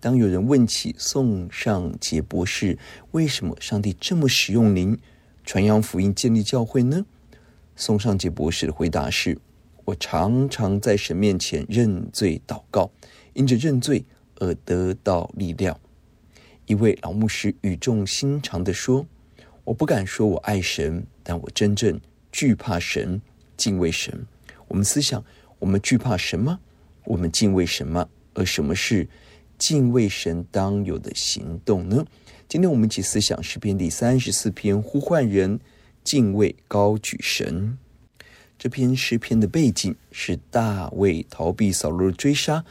当有人问起宋尚杰博士，为什么上帝这么使用您传扬福音、建立教会呢？宋尚杰博士的回答是：我常常在神面前认罪祷告，因着认罪而得到力量。一位老牧师语重心长地说。我不敢说我爱神，但我真正惧怕神，敬畏神。我们思想，我们惧怕什么？我们敬畏什么？而什么是敬畏神当有的行动呢？今天我们一起思想诗篇第三十四篇，呼唤人敬畏高举神。这篇诗篇的背景是大卫逃避扫罗的追杀，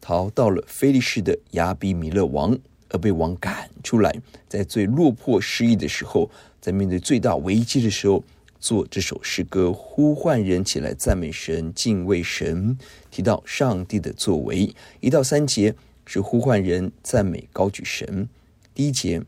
逃到了非利士的亚比米勒王。而被王赶出来，在最落魄失意的时候，在面对最大危机的时候，做这首诗歌，呼唤人起来赞美神、敬畏神，提到上帝的作为。一到三节是呼唤人赞美、高举神。第一节，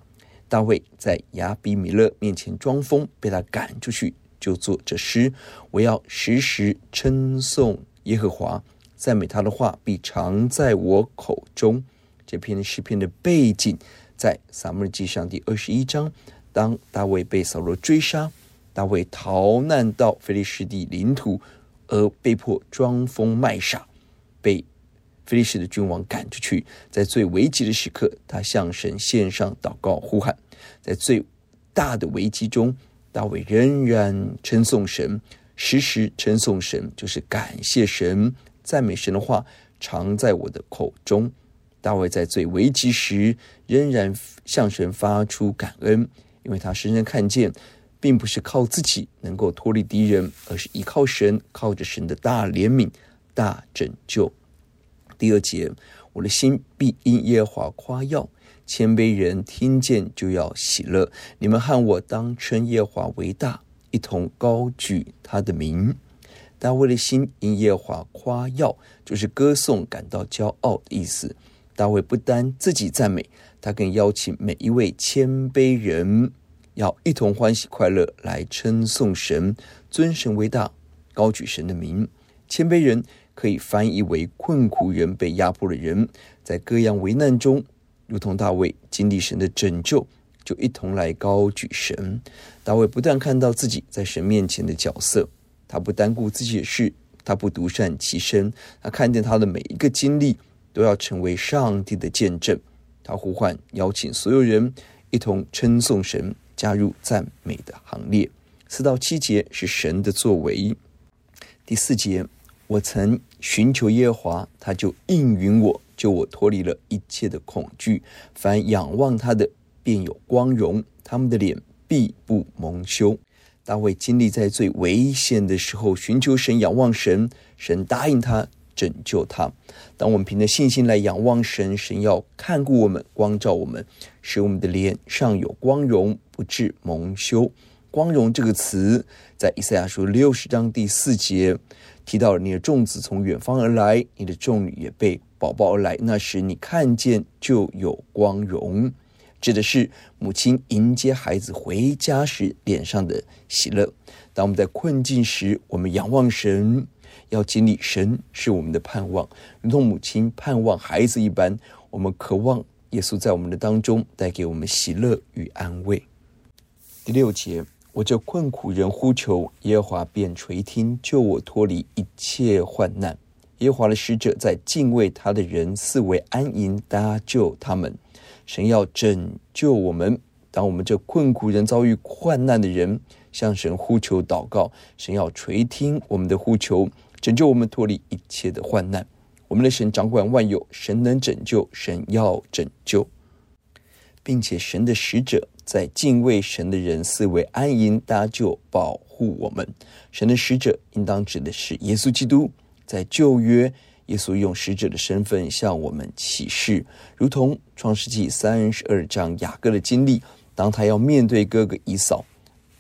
大卫在亚比米勒面前装疯，被他赶出去，就作这诗：我要时时称颂耶和华，赞美他的话必常在我口中。这篇诗篇的背景在撒母耳记上第二十一章，当大卫被扫罗追杀，大卫逃难到非利士地领土，而被迫装疯卖傻，被菲利士的君王赶出去。在最危急的时刻，他向神献上祷告呼喊。在最大的危机中，大卫仍然称颂神，时时称颂神，就是感谢神、赞美神的话，常在我的口中。大卫在最危急时，仍然向神发出感恩，因为他深深看见，并不是靠自己能够脱离敌人，而是依靠神，靠着神的大怜悯、大拯救。第二节，我的心必因耶和华夸耀，谦卑人听见就要喜乐。你们和我当称耶和华为大，一同高举他的名。大卫的心因耶和华夸耀，就是歌颂、感到骄傲的意思。大卫不单自己赞美，他更邀请每一位谦卑人，要一同欢喜快乐来称颂神，尊神为大，高举神的名。谦卑人可以翻译为困苦人、被压迫的人，在各样危难中，如同大卫经历神的拯救，就一同来高举神。大卫不但看到自己在神面前的角色，他不单顾自己的事，他不独善其身，他看见他的每一个经历。都要成为上帝的见证。他呼唤、邀请所有人一同称颂神，加入赞美的行列。四到七节是神的作为。第四节，我曾寻求耶和华，他就应允我，救我脱离了一切的恐惧。凡仰望他的，便有光荣，他们的脸必不蒙羞。大卫经历在最危险的时候，寻求神、仰望神，神答应他。拯救他。当我们凭着信心来仰望神，神要看顾我们，光照我们，使我们的脸上有光荣，不致蒙羞。光荣这个词，在以赛亚书六十章第四节提到：你的众子从远方而来，你的众女也被宝宝而来。那时你看见就有光荣，指的是母亲迎接孩子回家时脸上的喜乐。当我们在困境时，我们仰望神。要经历神是我们的盼望，如同母亲盼望孩子一般，我们渴望耶稣在我们的当中带给我们喜乐与安慰。第六节，我这困苦人呼求耶和华，便垂听，救我脱离一切患难。耶和华的使者在敬畏他的人四围安营搭救他们。神要拯救我们，当我们这困苦人遭遇患难的人向神呼求祷告，神要垂听我们的呼求，拯救我们脱离一切的患难。我们的神掌管万有，神能拯救，神要拯救，并且神的使者在敬畏神的人四围安营搭救保护我们。神的使者应当指的是耶稣基督。在旧约，耶稣用使者的身份向我们启示，如同创世纪三十二章雅各的经历。当他要面对哥哥以扫，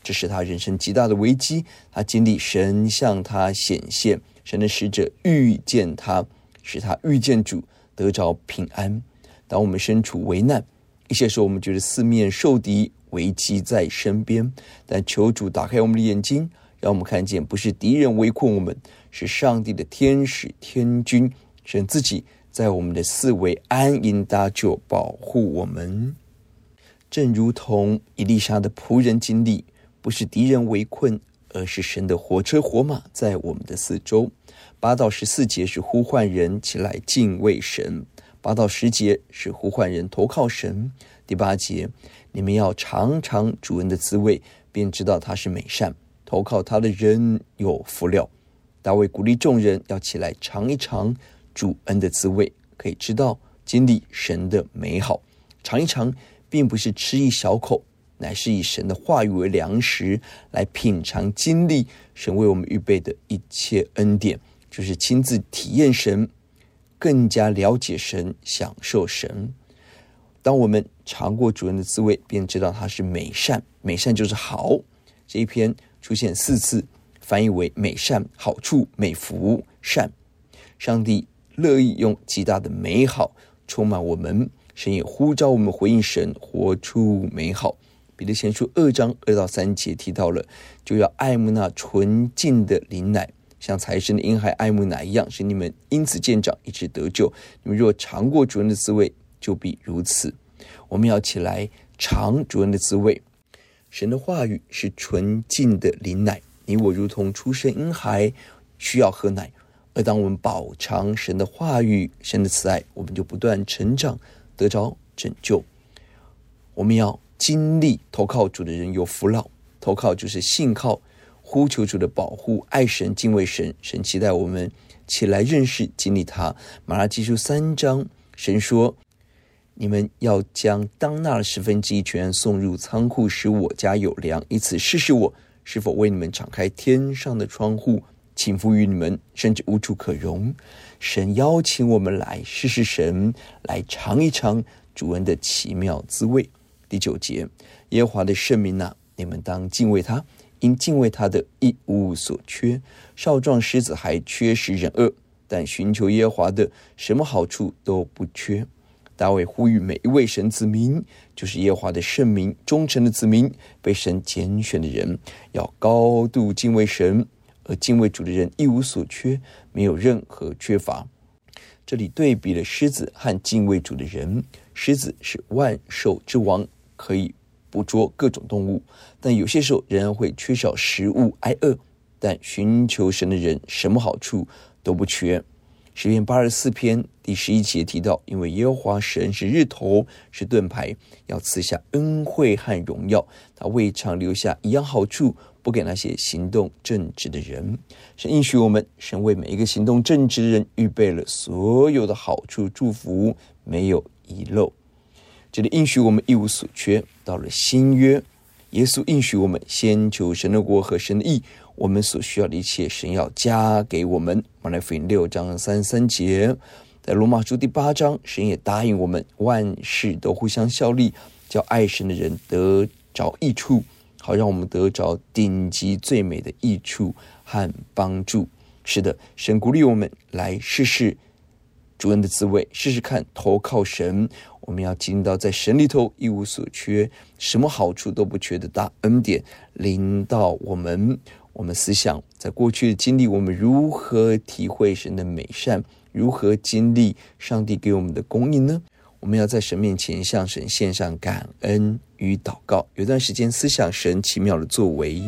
这是他人生极大的危机。他经历神向他显现，神的使者遇见他，使他遇见主，得着平安。当我们身处危难，一些时候我们觉得四面受敌，危机在身边，但求主打开我们的眼睛。让我们看见，不是敌人围困我们，是上帝的天使天军，神自己在我们的四围安营搭救，保护我们。正如同以利沙的仆人经历，不是敌人围困，而是神的火车火马在我们的四周。八到十四节是呼唤人起来敬畏神，八到十节是呼唤人投靠神。第八节，你们要尝尝主恩的滋味，便知道他是美善。投靠他的人有福了。大卫鼓励众人要起来尝一尝主恩的滋味，可以知道经历神的美好。尝一尝，并不是吃一小口，乃是以神的话语为粮食来品尝经历神为我们预备的一切恩典，就是亲自体验神，更加了解神，享受神。当我们尝过主恩的滋味，便知道他是美善。美善就是好。这一篇。出现四次，翻译为美善、好处、美福、善。上帝乐意用极大的美好充满我们，神也呼召我们回应神，活出美好。彼得前书二章二到三节提到了，就要爱慕那纯净的灵奶，像财神的婴孩爱慕奶一样，使你们因此渐长，一直得救。你们若尝过主恩的滋味，就必如此。我们要起来尝主恩的滋味。神的话语是纯净的灵奶，你我如同初生婴孩，需要喝奶。而当我们饱尝神的话语、神的慈爱，我们就不断成长，得着拯救。我们要经历投靠主的人有福了。投靠就是信靠，呼求主的保护，爱神、敬畏神。神期待我们起来认识、经历他。马拉基书三章，神说。你们要将当纳的十分之一全送入仓库，使我家有粮，以此试试我是否为你们敞开天上的窗户，倾福于你们，甚至无处可容。神邀请我们来试试神，来尝一尝主恩的奇妙滋味。第九节，耶和华的圣名呐，你们当敬畏他，因敬畏他的一无所缺。少壮狮子还缺食忍饿，但寻求耶和华的，什么好处都不缺。大卫呼吁每一位神子民，就是耶和华的圣民、忠诚的子民，被神拣选的人，要高度敬畏神，而敬畏主的人一无所缺，没有任何缺乏。这里对比了狮子和敬畏主的人。狮子是万兽之王，可以捕捉各种动物，但有些时候仍然会缺少食物，挨饿。但寻求神的人，什么好处都不缺。诗篇八十四篇第十一节提到，因为耶和华神是日头，是盾牌，要赐下恩惠和荣耀。他未尝留下一样好处，不给那些行动正直的人。神应许我们，神为每一个行动正直的人预备了所有的好处，祝福没有遗漏。这里应许我们一无所缺。到了新约，耶稣应许我们，先求神的国和神的义。我们所需要的一切，神要加给我们。马来福音六章三三节，在罗马书第八章，神也答应我们，万事都互相效力，叫爱神的人得着益处，好让我们得着顶级最美的益处和帮助。是的，神鼓励我们来试试主恩的滋味，试试看投靠神。我们要经历到在神里头一无所缺，什么好处都不缺的大恩典临到我们。我们思想在过去的经历，我们如何体会神的美善？如何经历上帝给我们的供应呢？我们要在神面前向神献上感恩与祷告。有段时间思想神奇妙的作为。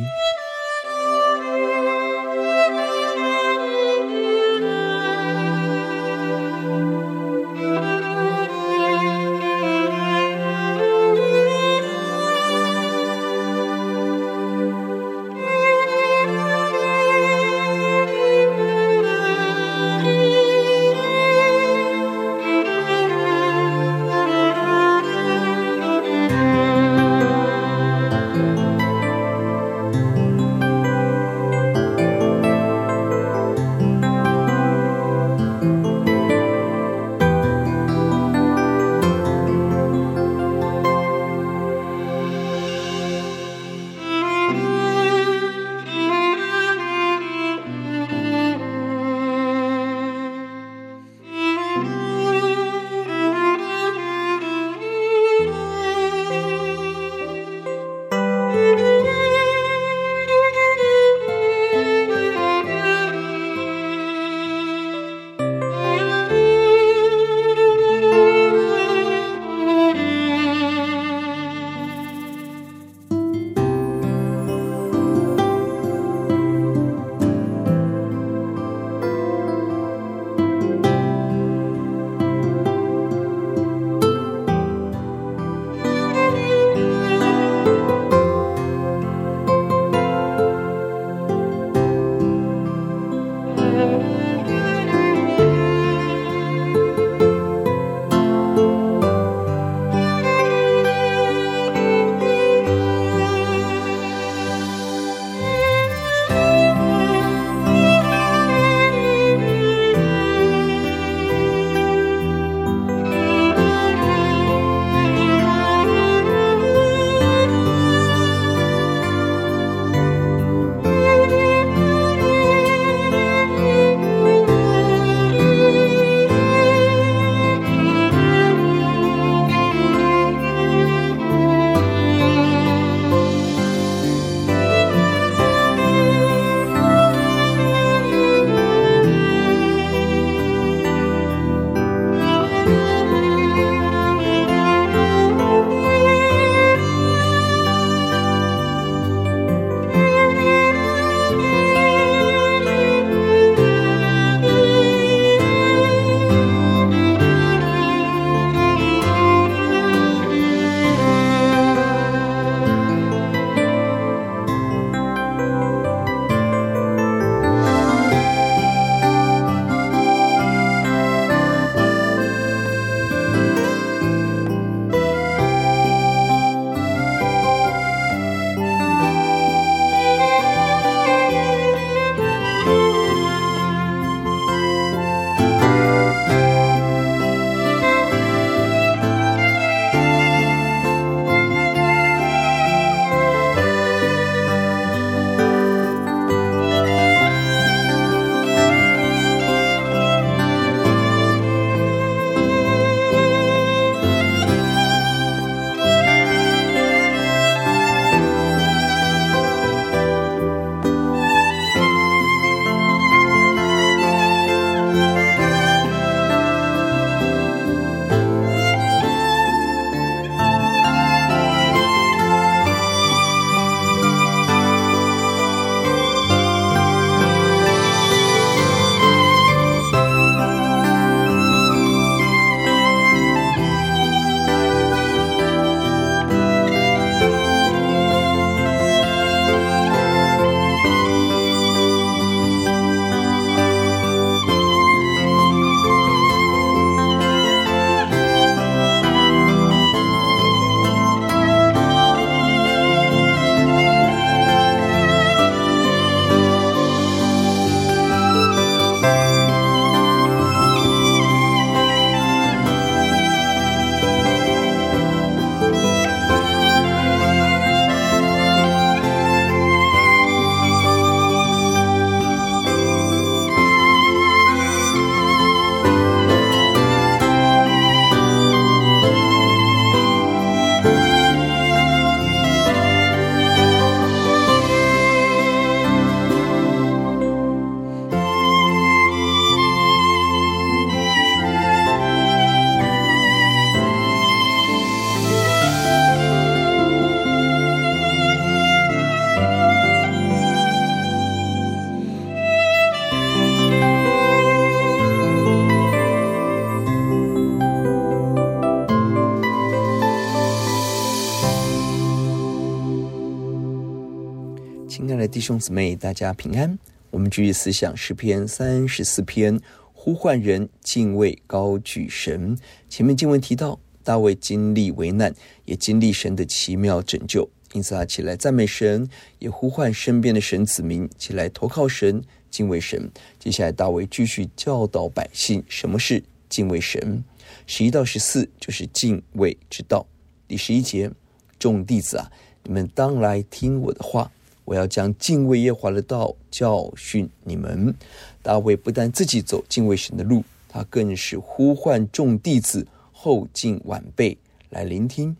兄姊妹，大家平安。我们继续思想诗篇三十四篇，呼唤人敬畏高举神。前面经文提到，大卫经历危难，也经历神的奇妙拯救，因此他起来赞美神，也呼唤身边的神子民起来投靠神、敬畏神。接下来，大卫继续教导百姓什么是敬畏神。十一到十四就是敬畏之道。第十一节，众弟子啊，你们当来听我的话。我要将敬畏耶华的道教训你们。大卫不但自己走敬畏神的路，他更是呼唤众弟子后进晚辈来聆听。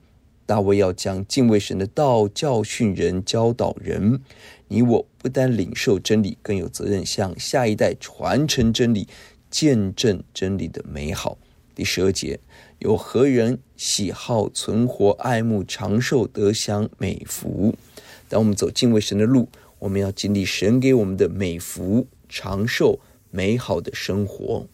大卫要将敬畏神的道教训人、教导人。你我不但领受真理，更有责任向下一代传承真理，见证真理的美好。第十二节，有何人喜好存活、爱慕长寿、得享美福？当我们走敬畏神的路，我们要经历神给我们的美福、长寿、美好的生活。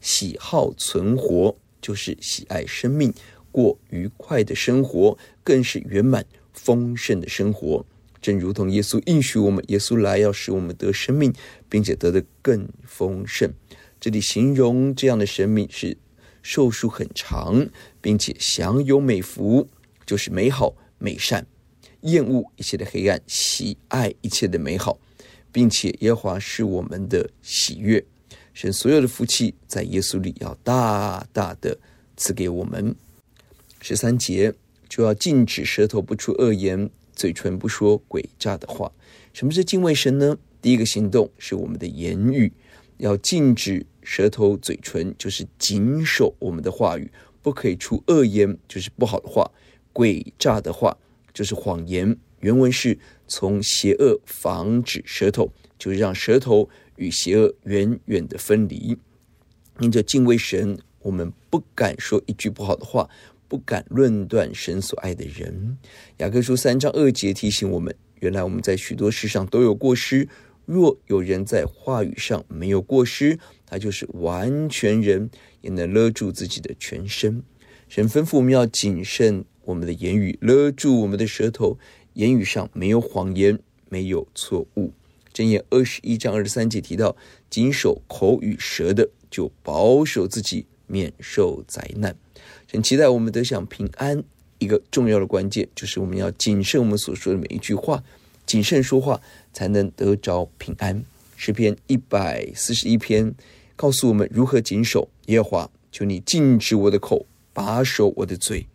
喜好存活，就是喜爱生命，过愉快的生活，更是圆满丰盛的生活。正如同耶稣应许我们，耶稣来要使我们得生命，并且得的更丰盛。这里形容这样的生命是寿数很长，并且享有美福，就是美好美善。厌恶一切的黑暗，喜爱一切的美好，并且耶和华是我们的喜悦。神所有的福气在耶稣里要大大的赐给我们。十三节就要禁止舌头不出恶言，嘴唇不说诡诈的话。什么是敬畏神呢？第一个行动是我们的言语，要禁止舌头、嘴唇，就是谨守我们的话语，不可以出恶言，就是不好的话、诡诈的话。就是谎言。原文是从邪恶防止舌头，就是让舌头与邪恶远远的分离。因着敬畏神，我们不敢说一句不好的话，不敢论断神所爱的人。雅各书三章二节提醒我们：原来我们在许多事上都有过失。若有人在话语上没有过失，他就是完全人，也能勒住自己的全身。神吩咐我们要谨慎。我们的言语勒住我们的舌头，言语上没有谎言，没有错误。箴言二十一章二十三节提到，谨守口与舌的，就保守自己免受灾难。很期待我们得享平安。一个重要的关键就是我们要谨慎我们所说的每一句话，谨慎说话才能得着平安。诗篇一百四十一篇告诉我们如何谨守耶和华，求你禁止我的口，把守我的嘴。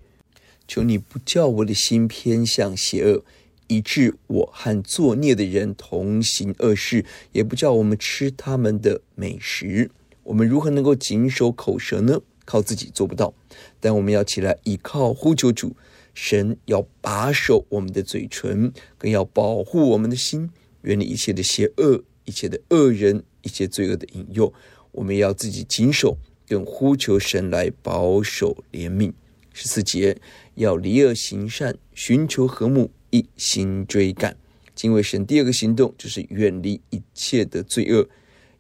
求你不叫我的心偏向邪恶，以致我和作孽的人同行恶事，也不叫我们吃他们的美食。我们如何能够谨守口舌呢？靠自己做不到，但我们要起来依靠呼求主，神要把守我们的嘴唇，更要保护我们的心，远离一切的邪恶、一切的恶人、一切罪恶的引诱。我们要自己谨守，更呼求神来保守怜悯。十四节，要离恶行善，寻求和睦，一心追赶。敬畏神第二个行动就是远离一切的罪恶，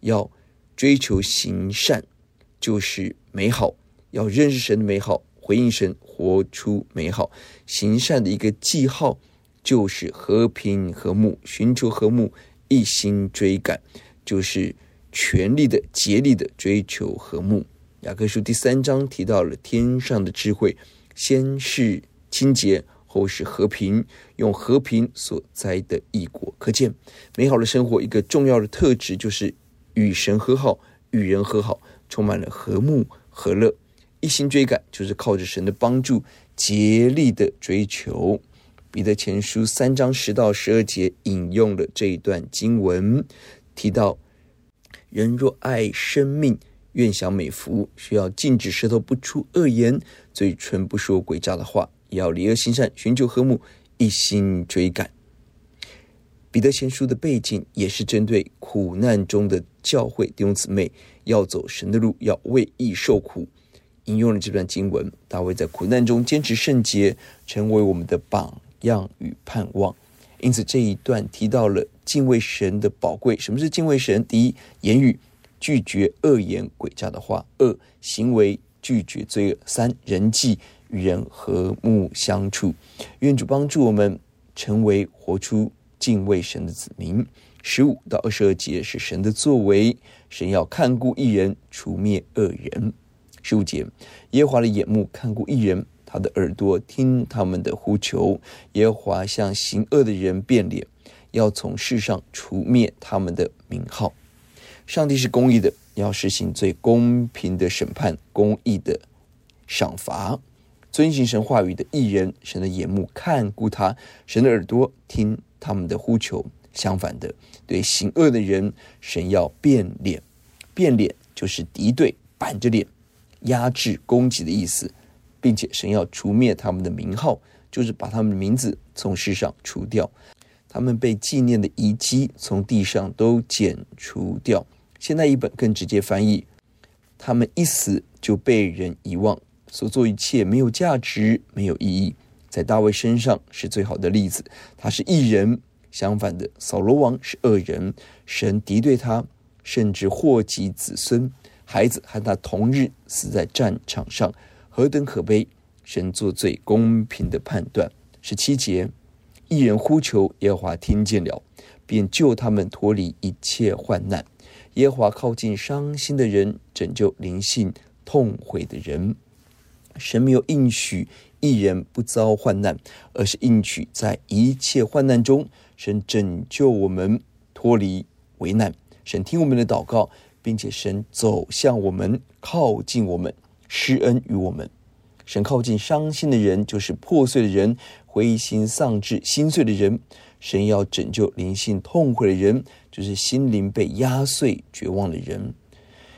要追求行善，就是美好。要认识神的美好，回应神，活出美好。行善的一个记号就是和平和睦，寻求和睦，一心追赶，就是全力的、竭力的追求和睦。雅各书第三章提到了天上的智慧，先是清洁，后是和平，用和平所栽的异果。可见美好的生活一个重要的特质就是与神和好，与人和好，充满了和睦和乐。一心追赶就是靠着神的帮助，竭力的追求。彼得前书三章十到十二节引用了这一段经文，提到人若爱生命。愿享美福，需要禁止舌头不出恶言，嘴唇不说诡诈的话，也要离恶行善，寻求和睦，一心追赶。彼得前书的背景也是针对苦难中的教会弟兄姊妹，要走神的路，要为义受苦。引用了这段经文，大卫在苦难中坚持圣洁，成为我们的榜样与盼望。因此这一段提到了敬畏神的宝贵。什么是敬畏神？第一，言语。拒绝恶言诡诈的话；二、行为拒绝罪恶；三、人际与人和睦相处。愿主帮助我们成为活出敬畏神的子民。十五到二十二节是神的作为，神要看顾一人，除灭恶人。十五节，耶和华的眼目看顾一人，他的耳朵听他们的呼求。耶和华向行恶的人变脸，要从世上除灭他们的名号。上帝是公义的，要实行最公平的审判，公义的赏罚。遵行神话语的义人，神的眼目看顾他，神的耳朵听他们的呼求。相反的，对行恶的人，神要变脸。变脸就是敌对、板着脸、压制、攻击的意思，并且神要除灭他们的名号，就是把他们的名字从世上除掉，他们被纪念的遗迹从地上都剪除掉。现在一本更直接翻译：他们一死就被人遗忘，所做一切没有价值、没有意义。在大卫身上是最好的例子，他是义人。相反的，扫罗王是恶人，神敌对他，甚至祸及子孙，孩子和他同日死在战场上，何等可悲！神做最公平的判断。十七节，义人呼求耶和华，听见了，便救他们脱离一切患难。耶和华靠近伤心的人，拯救灵性痛悔的人。神没有应许一人不遭患难，而是应许在一切患难中。神拯救我们脱离危难，神听我们的祷告，并且神走向我们，靠近我们，施恩于我们。神靠近伤心的人，就是破碎的人，灰心丧志、心碎的人。神要拯救灵性痛悔的人，就是心灵被压碎、绝望的人。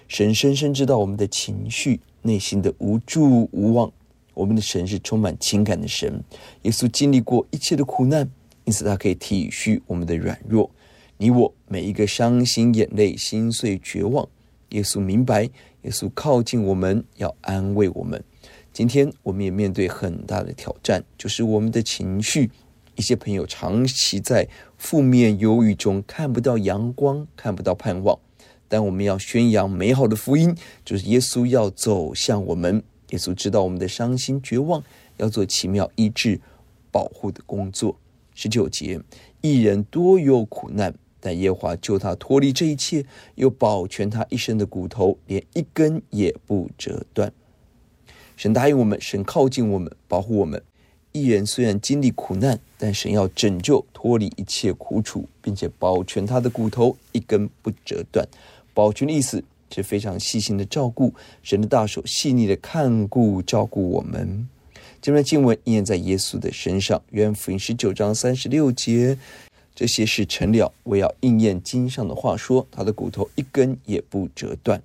神深深知道我们的情绪、内心的无助无望。我们的神是充满情感的神。耶稣经历过一切的苦难。因此，他可以体恤我们的软弱，你我每一个伤心、眼泪、心碎、绝望。耶稣明白，耶稣靠近我们，要安慰我们。今天，我们也面对很大的挑战，就是我们的情绪。一些朋友长期在负面忧郁中，看不到阳光，看不到盼望。但我们要宣扬美好的福音，就是耶稣要走向我们。耶稣知道我们的伤心、绝望，要做奇妙医治、保护的工作。十九节，一人多有苦难，但耶华救他脱离这一切，又保全他一生的骨头，连一根也不折断。神答应我们，神靠近我们，保护我们。一人虽然经历苦难，但神要拯救脱离一切苦楚，并且保全他的骨头，一根不折断。保全的意思是非常细心的照顾，神的大手细腻的看顾照顾我们。这段经文应验在耶稣的身上，约翰福音十九章三十六节，这些事成了，我要应验经上的话说，他的骨头一根也不折断。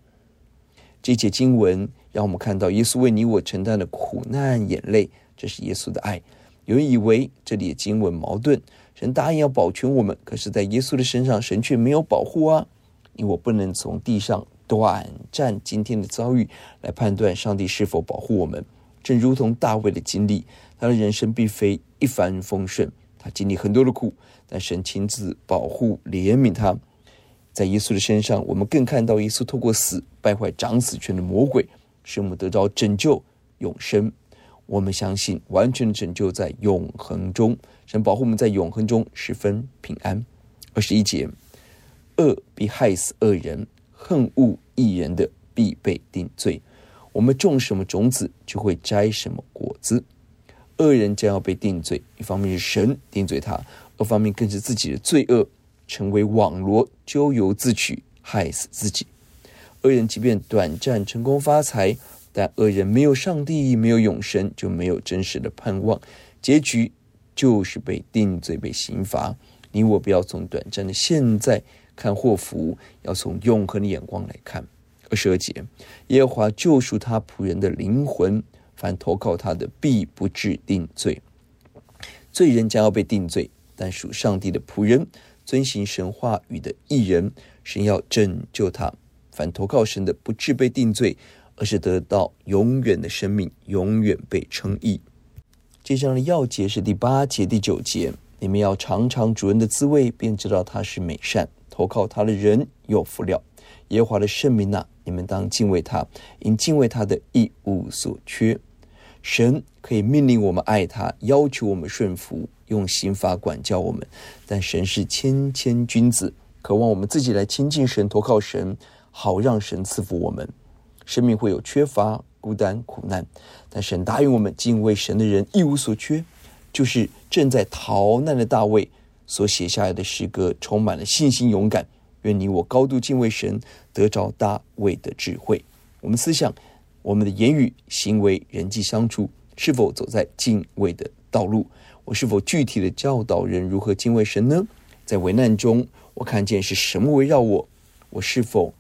这节经文让我们看到耶稣为你我承担的苦难、眼泪，这是耶稣的爱。有人以为这里的经文矛盾，神答应要保全我们，可是，在耶稣的身上，神却没有保护啊！你我不能从地上短暂今天的遭遇来判断上帝是否保护我们。正如同大卫的经历，他的人生并非一帆风顺，他经历很多的苦，但神亲自保护、怜悯他。在耶稣的身上，我们更看到耶稣透过死败坏长死权的魔鬼，使我们得到拯救、永生。我们相信完全的拯救在永恒中，神保护我们在永恒中十分平安。二十一节，恶必害死恶人，恨恶义人的必被定罪。我们种什么种子，就会摘什么果子。恶人将要被定罪，一方面是神定罪他，二方面更是自己的罪恶成为网罗，咎由自取，害死自己。恶人即便短暂成功发财，但恶人没有上帝，没有永生，就没有真实的盼望，结局就是被定罪、被刑罚。你我不要从短暂的现在看祸福，要从永恒的眼光来看。二十二节，耶和华救赎他仆人的灵魂，凡投靠他的，必不致定罪。罪人将要被定罪，但属上帝的仆人，遵行神话语的义人，神要拯救他。凡投靠神的，不致被定罪，而是得到永远的生命，永远被称义。这章的要节是第八节、第九节，你们要尝尝主恩的滋味，便知道他是美善。投靠他的人有福了。耶和华的圣名哪，你们当敬畏他，因敬畏他的一无所缺。神可以命令我们爱他，要求我们顺服，用刑罚管教我们。但神是谦谦君子，渴望我们自己来亲近神，投靠神，好让神赐福我们。生命会有缺乏、孤单、苦难，但神答应我们，敬畏神的人一无所缺。就是正在逃难的大卫所写下来的诗歌，充满了信心、勇敢。愿你我高度敬畏神，得着大卫的智慧。我们思想，我们的言语、行为、人际相处，是否走在敬畏的道路？我是否具体的教导人如何敬畏神呢？在危难中，我看见是什么围绕我？我是否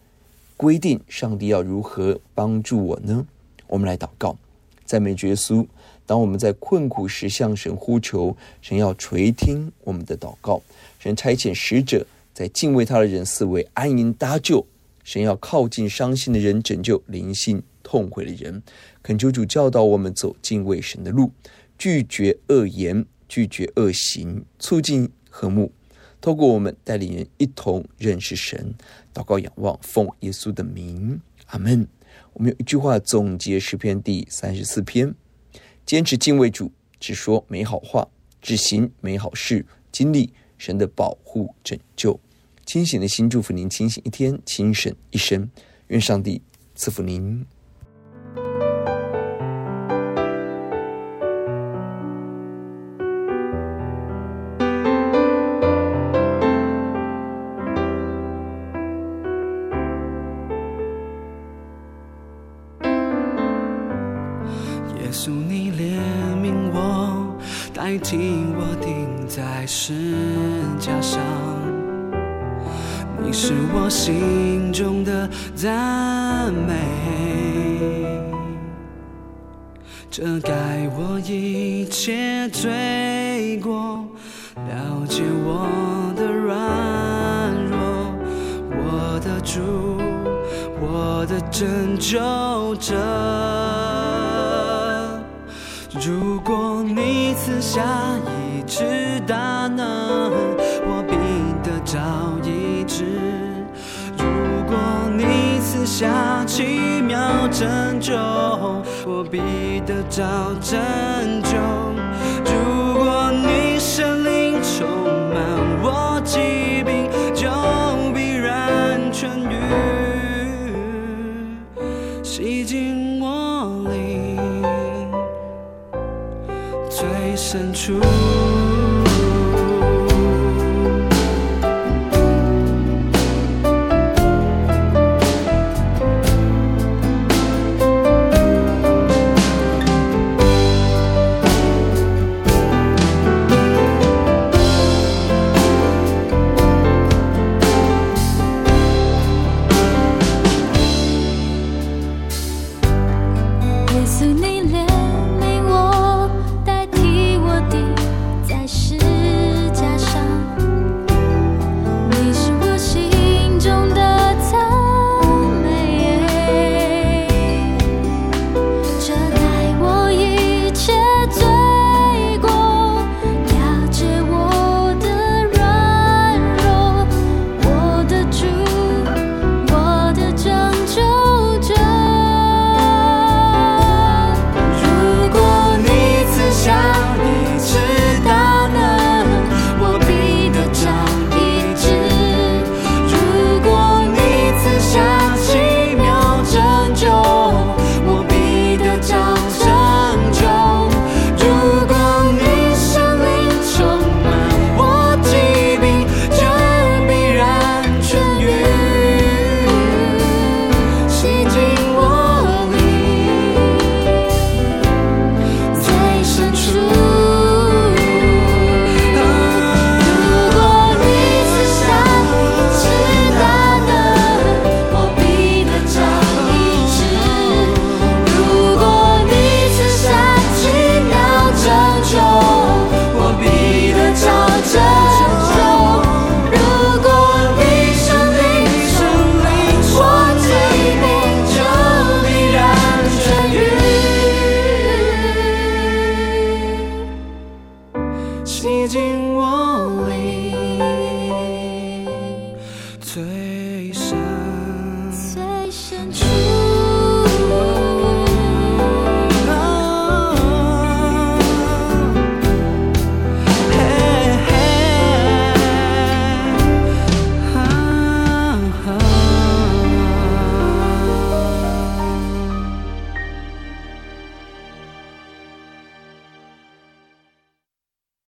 规定上帝要如何帮助我呢？我们来祷告，赞美耶稣。当我们在困苦时向神呼求，神要垂听我们的祷告。神差遣使者，在敬畏他的人四围安营搭救。神要靠近伤心的人，拯救灵性痛悔的人。恳求主教导我们走敬畏神的路，拒绝恶言，拒绝恶行，促进和睦。透过我们带领人一同认识神。祷告仰望，奉耶稣的名，阿门。我们有一句话总结诗篇第三十四篇。坚持敬畏主，只说美好话，只行美好事，经历神的保护拯救。清醒的心祝福您，清醒一天，清醒一生。愿上帝赐福您。是我心中的赞美，遮盖我一切罪过，了解我的软弱，我的主，我的拯救者。如果你赐下一下奇妙拯救，我必得着拯救；如果你圣灵充满我疾病，就必然痊愈，洗净我灵。最深处。